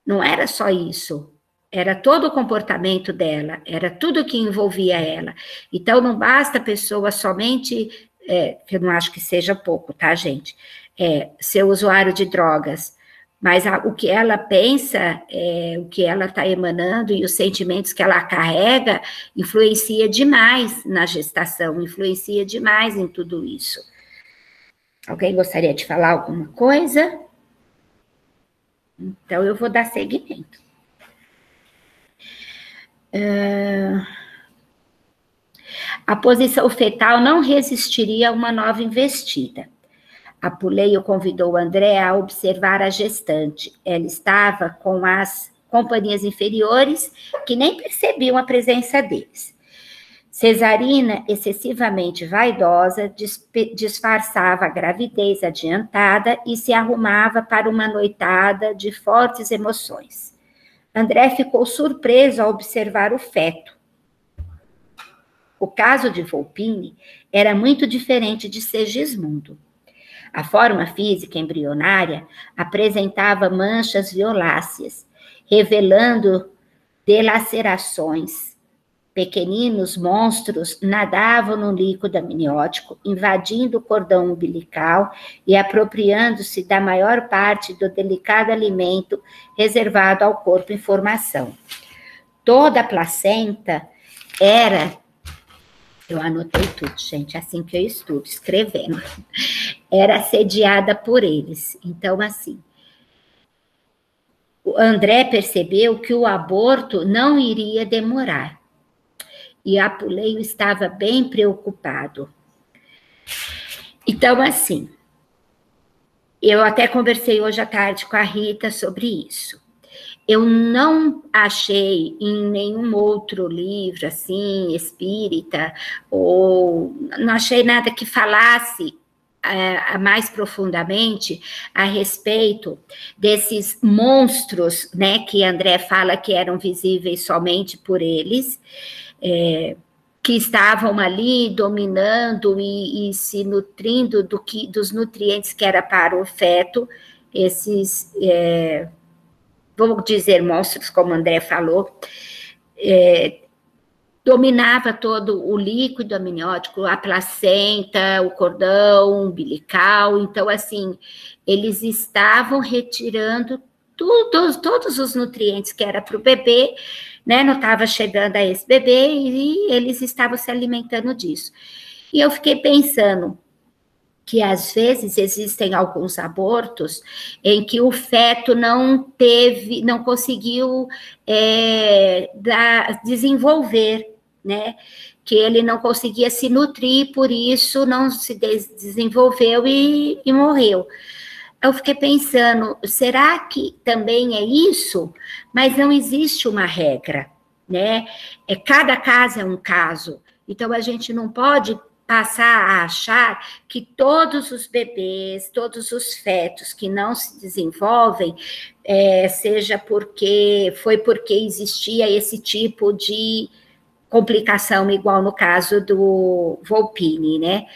Não era só isso. Era todo o comportamento dela, era tudo que envolvia ela. Então, não basta a pessoa somente é, que eu não acho que seja pouco, tá, gente? É, ser usuário de drogas, mas a, o que ela pensa, é, o que ela está emanando e os sentimentos que ela carrega influencia demais na gestação, influencia demais em tudo isso. Alguém gostaria de falar alguma coisa? Então, eu vou dar seguimento. Uh... A posição fetal não resistiria a uma nova investida. Apuleio convidou André a observar a gestante. Ela estava com as companhias inferiores que nem percebiam a presença deles. Cesarina, excessivamente vaidosa, disfarçava a gravidez adiantada e se arrumava para uma noitada de fortes emoções. André ficou surpreso ao observar o feto, o caso de Volpini era muito diferente de Segismundo. A forma física embrionária apresentava manchas violáceas, revelando delacerações. Pequeninos monstros nadavam no líquido amniótico, invadindo o cordão umbilical e apropriando-se da maior parte do delicado alimento reservado ao corpo em formação. Toda a placenta era eu anotei tudo, gente, assim que eu estudo, escrevendo. Era assediada por eles. Então, assim, o André percebeu que o aborto não iria demorar. E Apuleio estava bem preocupado. Então, assim, eu até conversei hoje à tarde com a Rita sobre isso eu não achei em nenhum outro livro, assim, espírita, ou não achei nada que falasse uh, mais profundamente a respeito desses monstros, né, que André fala que eram visíveis somente por eles, é, que estavam ali dominando e, e se nutrindo do que, dos nutrientes que era para o feto, esses é, vamos dizer, monstros, como o André falou, é, dominava todo o líquido amniótico, a placenta, o cordão umbilical. Então, assim, eles estavam retirando tudo, todos os nutrientes que era para o bebê, né? Não estava chegando a esse bebê e eles estavam se alimentando disso. E eu fiquei pensando, que às vezes existem alguns abortos em que o feto não teve, não conseguiu é, desenvolver, né? Que ele não conseguia se nutrir, por isso não se desenvolveu e, e morreu. Eu fiquei pensando, será que também é isso? Mas não existe uma regra, né? É, cada caso é um caso. Então a gente não pode passar a achar que todos os bebês, todos os fetos que não se desenvolvem, é, seja porque foi porque existia esse tipo de complicação, igual no caso do Volpini, né?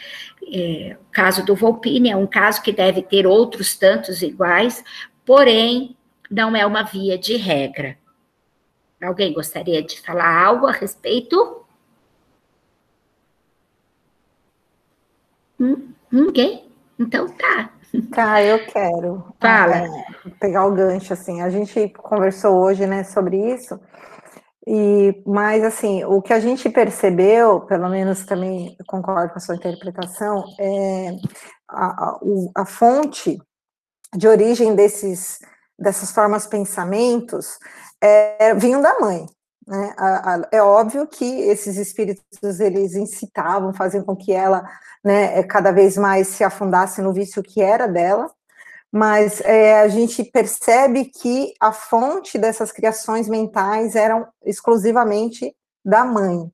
É, o caso do Volpini é um caso que deve ter outros tantos iguais, porém, não é uma via de regra. Alguém gostaria de falar algo a respeito? Ninguém? Então tá. Tá, eu quero. Fala. É, pegar o gancho, assim. A gente conversou hoje, né, sobre isso. E, mas, assim, o que a gente percebeu, pelo menos também concordo com a sua interpretação, é a, a, a fonte de origem desses, dessas formas pensamentos é, vinham da mãe. Né? É óbvio que esses espíritos eles incitavam, faziam com que ela né, cada vez mais se afundasse no vício que era dela, mas é, a gente percebe que a fonte dessas criações mentais eram exclusivamente da mãe.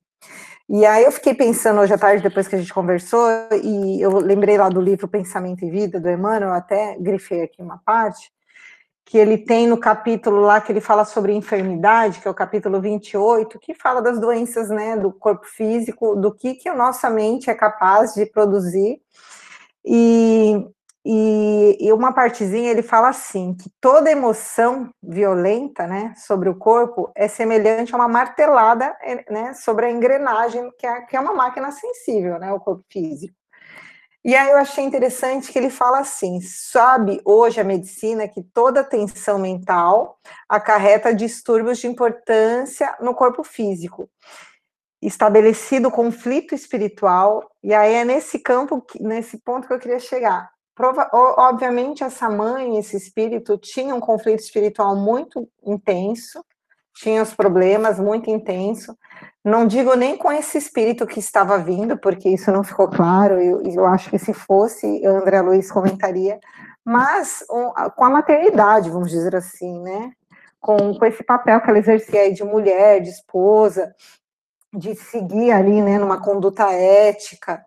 E aí eu fiquei pensando hoje à tarde, depois que a gente conversou, e eu lembrei lá do livro Pensamento e Vida, do Emmanuel, até grifei aqui uma parte, que ele tem no capítulo lá que ele fala sobre enfermidade, que é o capítulo 28, que fala das doenças né, do corpo físico, do que, que a nossa mente é capaz de produzir. E, e, e, uma partezinha ele fala assim: que toda emoção violenta né, sobre o corpo é semelhante a uma martelada né, sobre a engrenagem, que é, que é uma máquina sensível, né, o corpo físico. E aí eu achei interessante que ele fala assim: sabe hoje a medicina que toda tensão mental acarreta distúrbios de importância no corpo físico. Estabelecido conflito espiritual, e aí é nesse campo, nesse ponto que eu queria chegar. Prova, obviamente, essa mãe, esse espírito, tinha um conflito espiritual muito intenso, tinha os problemas muito intenso. Não digo nem com esse espírito que estava vindo, porque isso não ficou claro. Eu, eu acho que se fosse, André Luiz comentaria, mas com a maternidade, vamos dizer assim, né? Com, com esse papel que ela exercia de mulher, de esposa, de seguir ali, né, numa conduta ética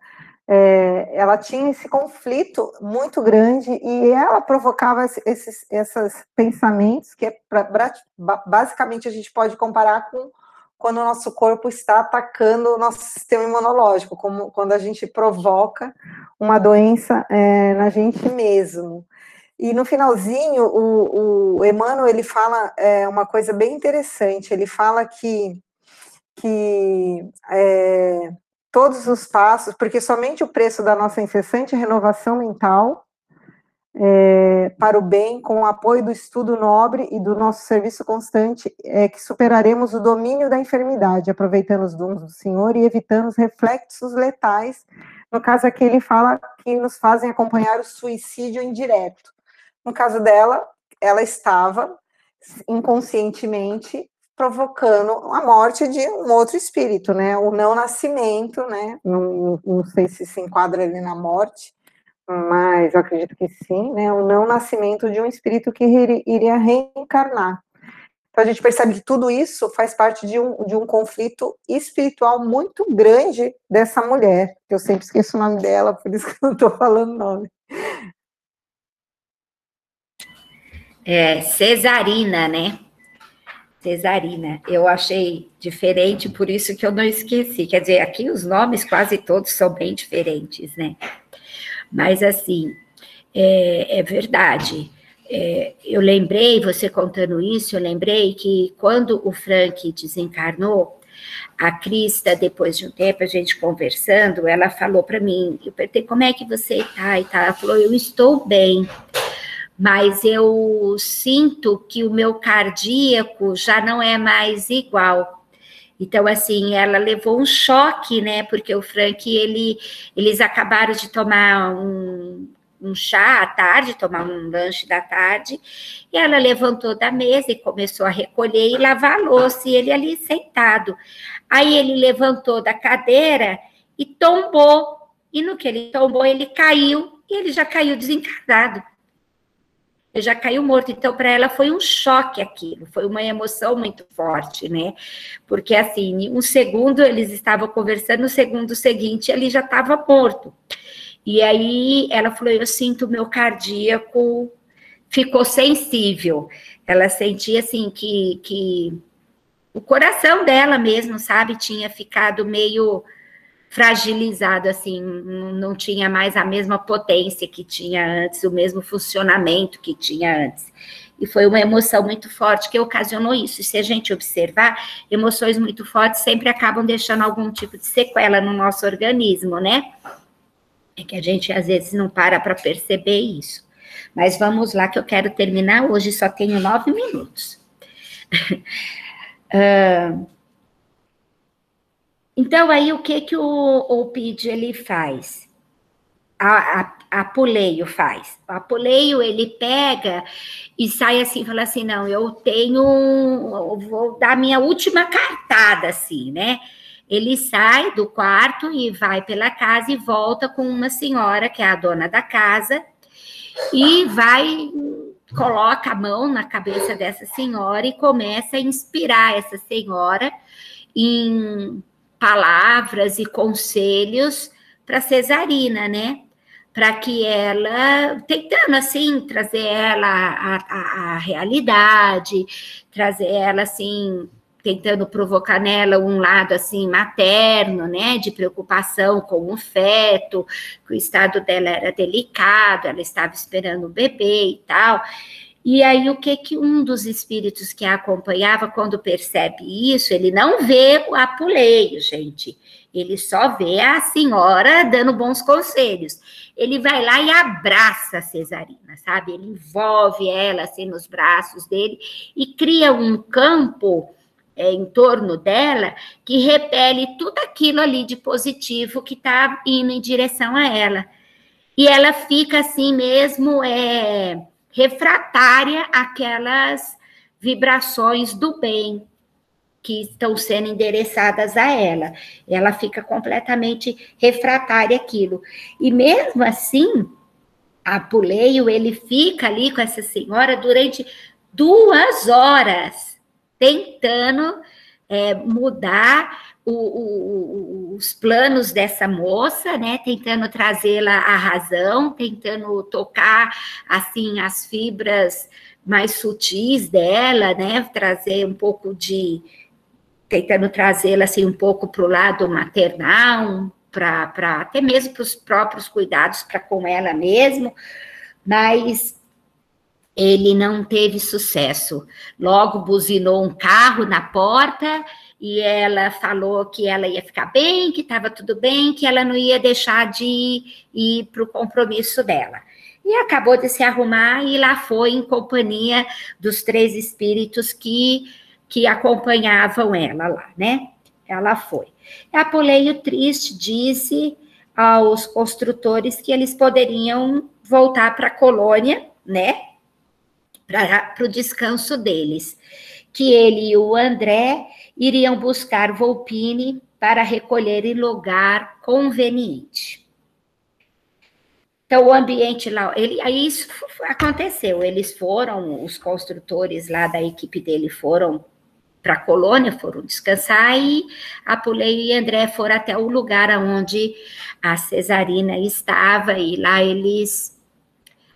é, ela tinha esse conflito muito grande e ela provocava esses, esses pensamentos que é pra, basicamente a gente pode comparar com quando o nosso corpo está atacando o nosso sistema imunológico, como quando a gente provoca uma doença é, na gente mesmo. E no finalzinho, o, o Emmanuel ele fala é, uma coisa bem interessante. Ele fala que, que é, todos os passos, porque somente o preço da nossa incessante renovação mental é, para o bem, com o apoio do estudo nobre e do nosso serviço constante, é que superaremos o domínio da enfermidade, aproveitando os dons do Senhor e evitando os reflexos letais. No caso aqui, ele fala que nos fazem acompanhar o suicídio indireto. No caso dela, ela estava inconscientemente provocando a morte de um outro espírito, né? O não nascimento, né? Não, não sei se se enquadra ali na morte, mas eu acredito que sim, né? O não nascimento de um espírito que iria reencarnar. Então a gente percebe que tudo isso faz parte de um, de um conflito espiritual muito grande dessa mulher. Eu sempre esqueço o nome dela, por isso que eu não estou falando nome. É, Cesarina, né? Cesarina. Eu achei diferente, por isso que eu não esqueci. Quer dizer, aqui os nomes quase todos são bem diferentes, né? Mas, assim, é, é verdade. É, eu lembrei, você contando isso, eu lembrei que quando o Frank desencarnou, a Crista, depois de um tempo, a gente conversando, ela falou para mim, eu perguntei, como é que você está e tal? Ela falou, eu estou bem mas eu sinto que o meu cardíaco já não é mais igual. Então, assim, ela levou um choque, né? Porque o Frank, ele, eles acabaram de tomar um, um chá à tarde, tomar um lanche da tarde, e ela levantou da mesa e começou a recolher e lavar a louça, e ele ali sentado. Aí ele levantou da cadeira e tombou, e no que ele tombou, ele caiu, e ele já caiu desencarnado já caiu morto. Então, para ela foi um choque aquilo, foi uma emoção muito forte, né? Porque, assim, um segundo eles estavam conversando, no segundo seguinte ele já estava morto. E aí ela falou: Eu sinto meu cardíaco ficou sensível. Ela sentia, assim, que, que o coração dela mesmo, sabe, tinha ficado meio fragilizado, assim, não tinha mais a mesma potência que tinha antes, o mesmo funcionamento que tinha antes. E foi uma emoção muito forte que ocasionou isso. E se a gente observar, emoções muito fortes sempre acabam deixando algum tipo de sequela no nosso organismo, né? É que a gente às vezes não para para perceber isso. Mas vamos lá, que eu quero terminar. Hoje só tenho nove minutos. uh, então, aí, o que, que o, o PID ele faz? A, a, Apuleio faz. O Apuleio, ele pega e sai assim, fala assim, não, eu tenho, eu vou dar minha última cartada, assim, né? Ele sai do quarto e vai pela casa e volta com uma senhora, que é a dona da casa, e vai, coloca a mão na cabeça dessa senhora e começa a inspirar essa senhora em palavras e conselhos para Cesarina, né? Para que ela, tentando assim, trazer ela à, realidade, trazer ela assim, tentando provocar nela um lado assim materno, né, de preocupação com o feto, que o estado dela era delicado, ela estava esperando o bebê e tal. E aí, o que que um dos espíritos que a acompanhava, quando percebe isso, ele não vê o apuleio, gente. Ele só vê a senhora dando bons conselhos. Ele vai lá e abraça a Cesarina, sabe? Ele envolve ela assim nos braços dele e cria um campo é, em torno dela que repele tudo aquilo ali de positivo que está indo em direção a ela. E ela fica assim mesmo, é refratária àquelas vibrações do bem que estão sendo endereçadas a ela. Ela fica completamente refratária àquilo. E mesmo assim, a Puleio, ele fica ali com essa senhora durante duas horas, tentando é, mudar o, o, os planos dessa moça, né? Tentando trazê-la à razão, tentando tocar assim as fibras mais sutis dela, né? Trazer um pouco de tentando trazê-la assim um pouco para o lado maternal, para até mesmo para os próprios cuidados para com ela mesmo, mas ele não teve sucesso. Logo buzinou um carro na porta e ela falou que ela ia ficar bem, que estava tudo bem, que ela não ia deixar de ir para o compromisso dela. E acabou de se arrumar e lá foi em companhia dos três espíritos que, que acompanhavam ela lá, né? Ela foi. Apoleio Triste disse aos construtores que eles poderiam voltar para a colônia, né? Para o descanso deles. Que ele e o André iriam buscar Volpine para recolher em lugar conveniente. Então, o ambiente lá, ele, aí isso aconteceu. Eles foram, os construtores lá da equipe dele foram para a colônia, foram descansar e Apulei e André foram até o lugar onde a Cesarina estava e lá eles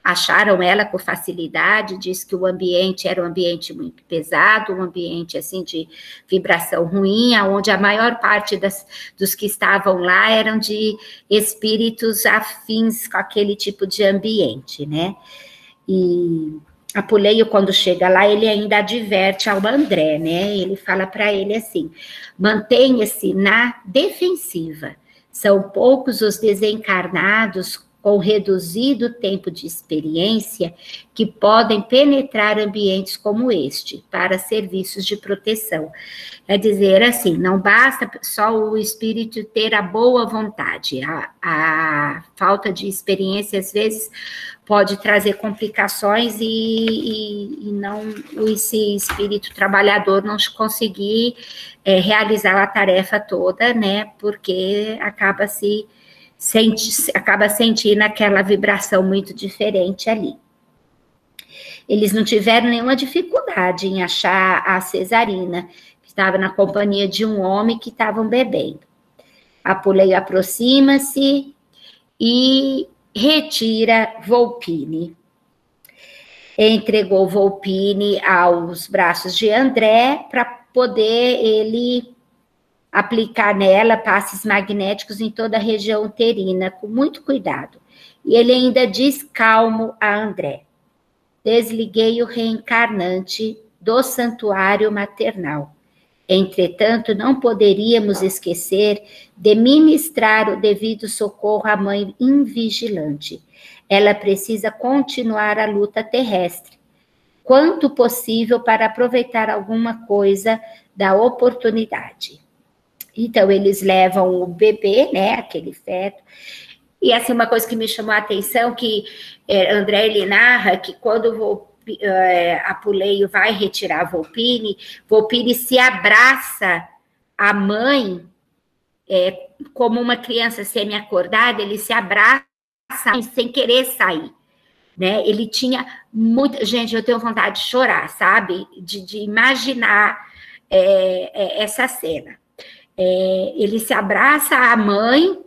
acharam ela com facilidade, diz que o ambiente era um ambiente muito pesado, um ambiente assim de vibração ruim, onde a maior parte das, dos que estavam lá eram de espíritos afins com aquele tipo de ambiente, né? E Apuleio, quando chega lá, ele ainda adverte ao André, né? Ele fala para ele assim: mantenha-se na defensiva. São poucos os desencarnados com reduzido tempo de experiência que podem penetrar ambientes como este para serviços de proteção. É dizer assim, não basta só o espírito ter a boa vontade, a, a falta de experiência às vezes pode trazer complicações e, e, e não esse espírito trabalhador não conseguir é, realizar a tarefa toda, né? Porque acaba se sente, acaba sentindo aquela vibração muito diferente ali. Eles não tiveram nenhuma dificuldade em achar a cesarina, que estava na companhia de um homem que estavam bebendo. A Puleio aproxima-se e retira Volpine. Entregou Volpine aos braços de André para poder ele aplicar nela passes magnéticos em toda a região uterina, com muito cuidado. E ele ainda diz calmo a André. desliguei o reencarnante do santuário maternal. Entretanto, não poderíamos esquecer de ministrar o devido socorro à mãe invigilante. Ela precisa continuar a luta terrestre, quanto possível para aproveitar alguma coisa da oportunidade. Então, eles levam o bebê, né, aquele feto, e assim, uma coisa que me chamou a atenção, que é, André ele narra que quando o é, Apuleio vai retirar a Volpine, Volpine se abraça a mãe, é, como uma criança semi-acordada, ele se abraça sem querer sair. Né? Ele tinha muita. Gente, eu tenho vontade de chorar, sabe? De, de imaginar é, é, essa cena. É, ele se abraça à mãe,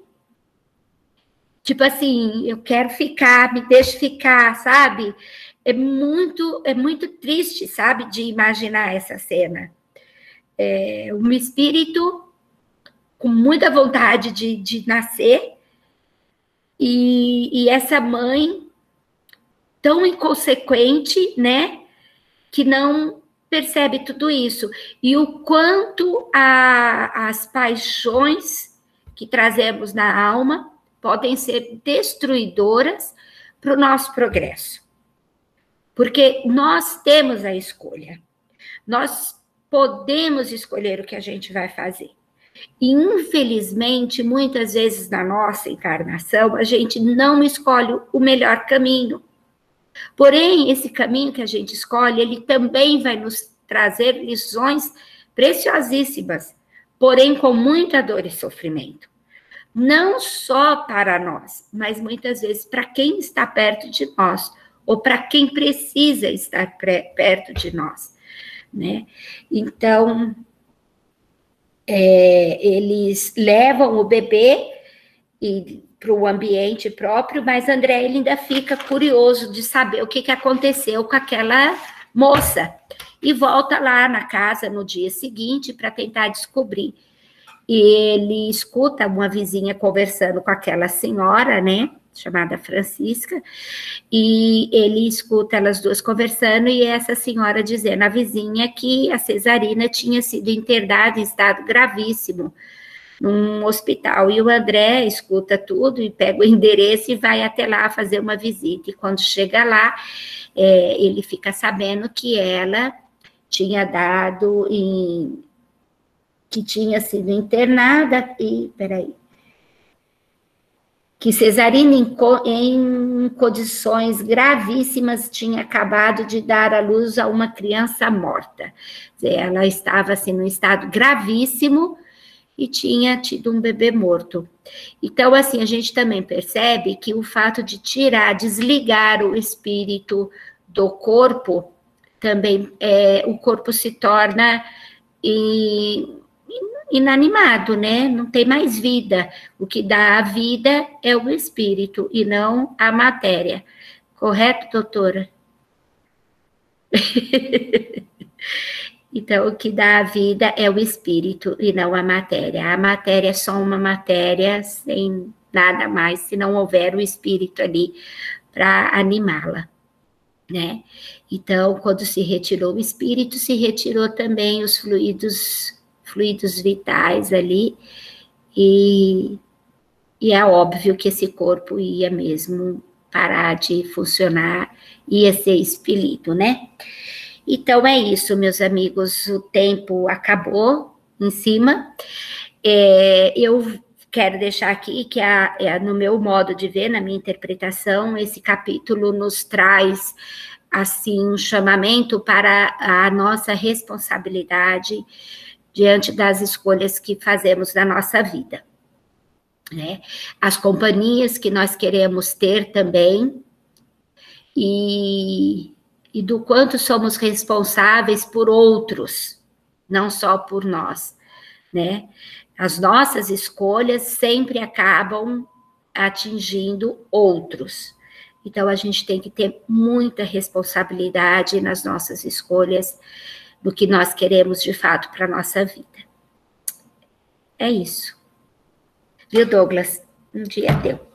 tipo assim, eu quero ficar, me deixe ficar, sabe? É muito, é muito triste, sabe, de imaginar essa cena. É, um espírito com muita vontade de, de nascer e, e essa mãe tão inconsequente, né, que não percebe tudo isso e o quanto a, as paixões que trazemos na alma podem ser destruidoras para o nosso progresso. Porque nós temos a escolha. Nós podemos escolher o que a gente vai fazer. E, infelizmente, muitas vezes na nossa encarnação, a gente não escolhe o melhor caminho. Porém, esse caminho que a gente escolhe, ele também vai nos trazer lições preciosíssimas, porém com muita dor e sofrimento. Não só para nós, mas muitas vezes para quem está perto de nós, ou para quem precisa estar perto de nós, né? Então, é, eles levam o bebê e para o ambiente próprio, mas André ele ainda fica curioso de saber o que, que aconteceu com aquela moça e volta lá na casa no dia seguinte para tentar descobrir. E ele escuta uma vizinha conversando com aquela senhora, né? Chamada Francisca, e ele escuta elas duas conversando e essa senhora dizendo à vizinha que a cesarina tinha sido internada em estado gravíssimo num hospital. E o André escuta tudo e pega o endereço e vai até lá fazer uma visita. E quando chega lá, é, ele fica sabendo que ela tinha dado em. que tinha sido internada e. peraí. Que Cesarina, em, em condições gravíssimas, tinha acabado de dar à luz a uma criança morta. Ela estava assim, num estado gravíssimo, e tinha tido um bebê morto. Então, assim, a gente também percebe que o fato de tirar, desligar o espírito do corpo, também é, o corpo se torna inanimado, né? Não tem mais vida. O que dá a vida é o espírito e não a matéria. Correto, doutora? Então, o que dá a vida é o espírito e não a matéria. A matéria é só uma matéria sem nada mais, se não houver o espírito ali para animá-la, né? Então, quando se retirou o espírito, se retirou também os fluidos, fluidos vitais ali, e, e é óbvio que esse corpo ia mesmo parar de funcionar, ia ser expelido, né? Então é isso, meus amigos, o tempo acabou em cima. É, eu quero deixar aqui que, a, é, no meu modo de ver, na minha interpretação, esse capítulo nos traz assim um chamamento para a nossa responsabilidade diante das escolhas que fazemos na nossa vida. Né? As companhias que nós queremos ter também, e e do quanto somos responsáveis por outros, não só por nós, né? As nossas escolhas sempre acabam atingindo outros. Então a gente tem que ter muita responsabilidade nas nossas escolhas, do que nós queremos de fato para a nossa vida. É isso. Viu, Douglas? Um dia deu.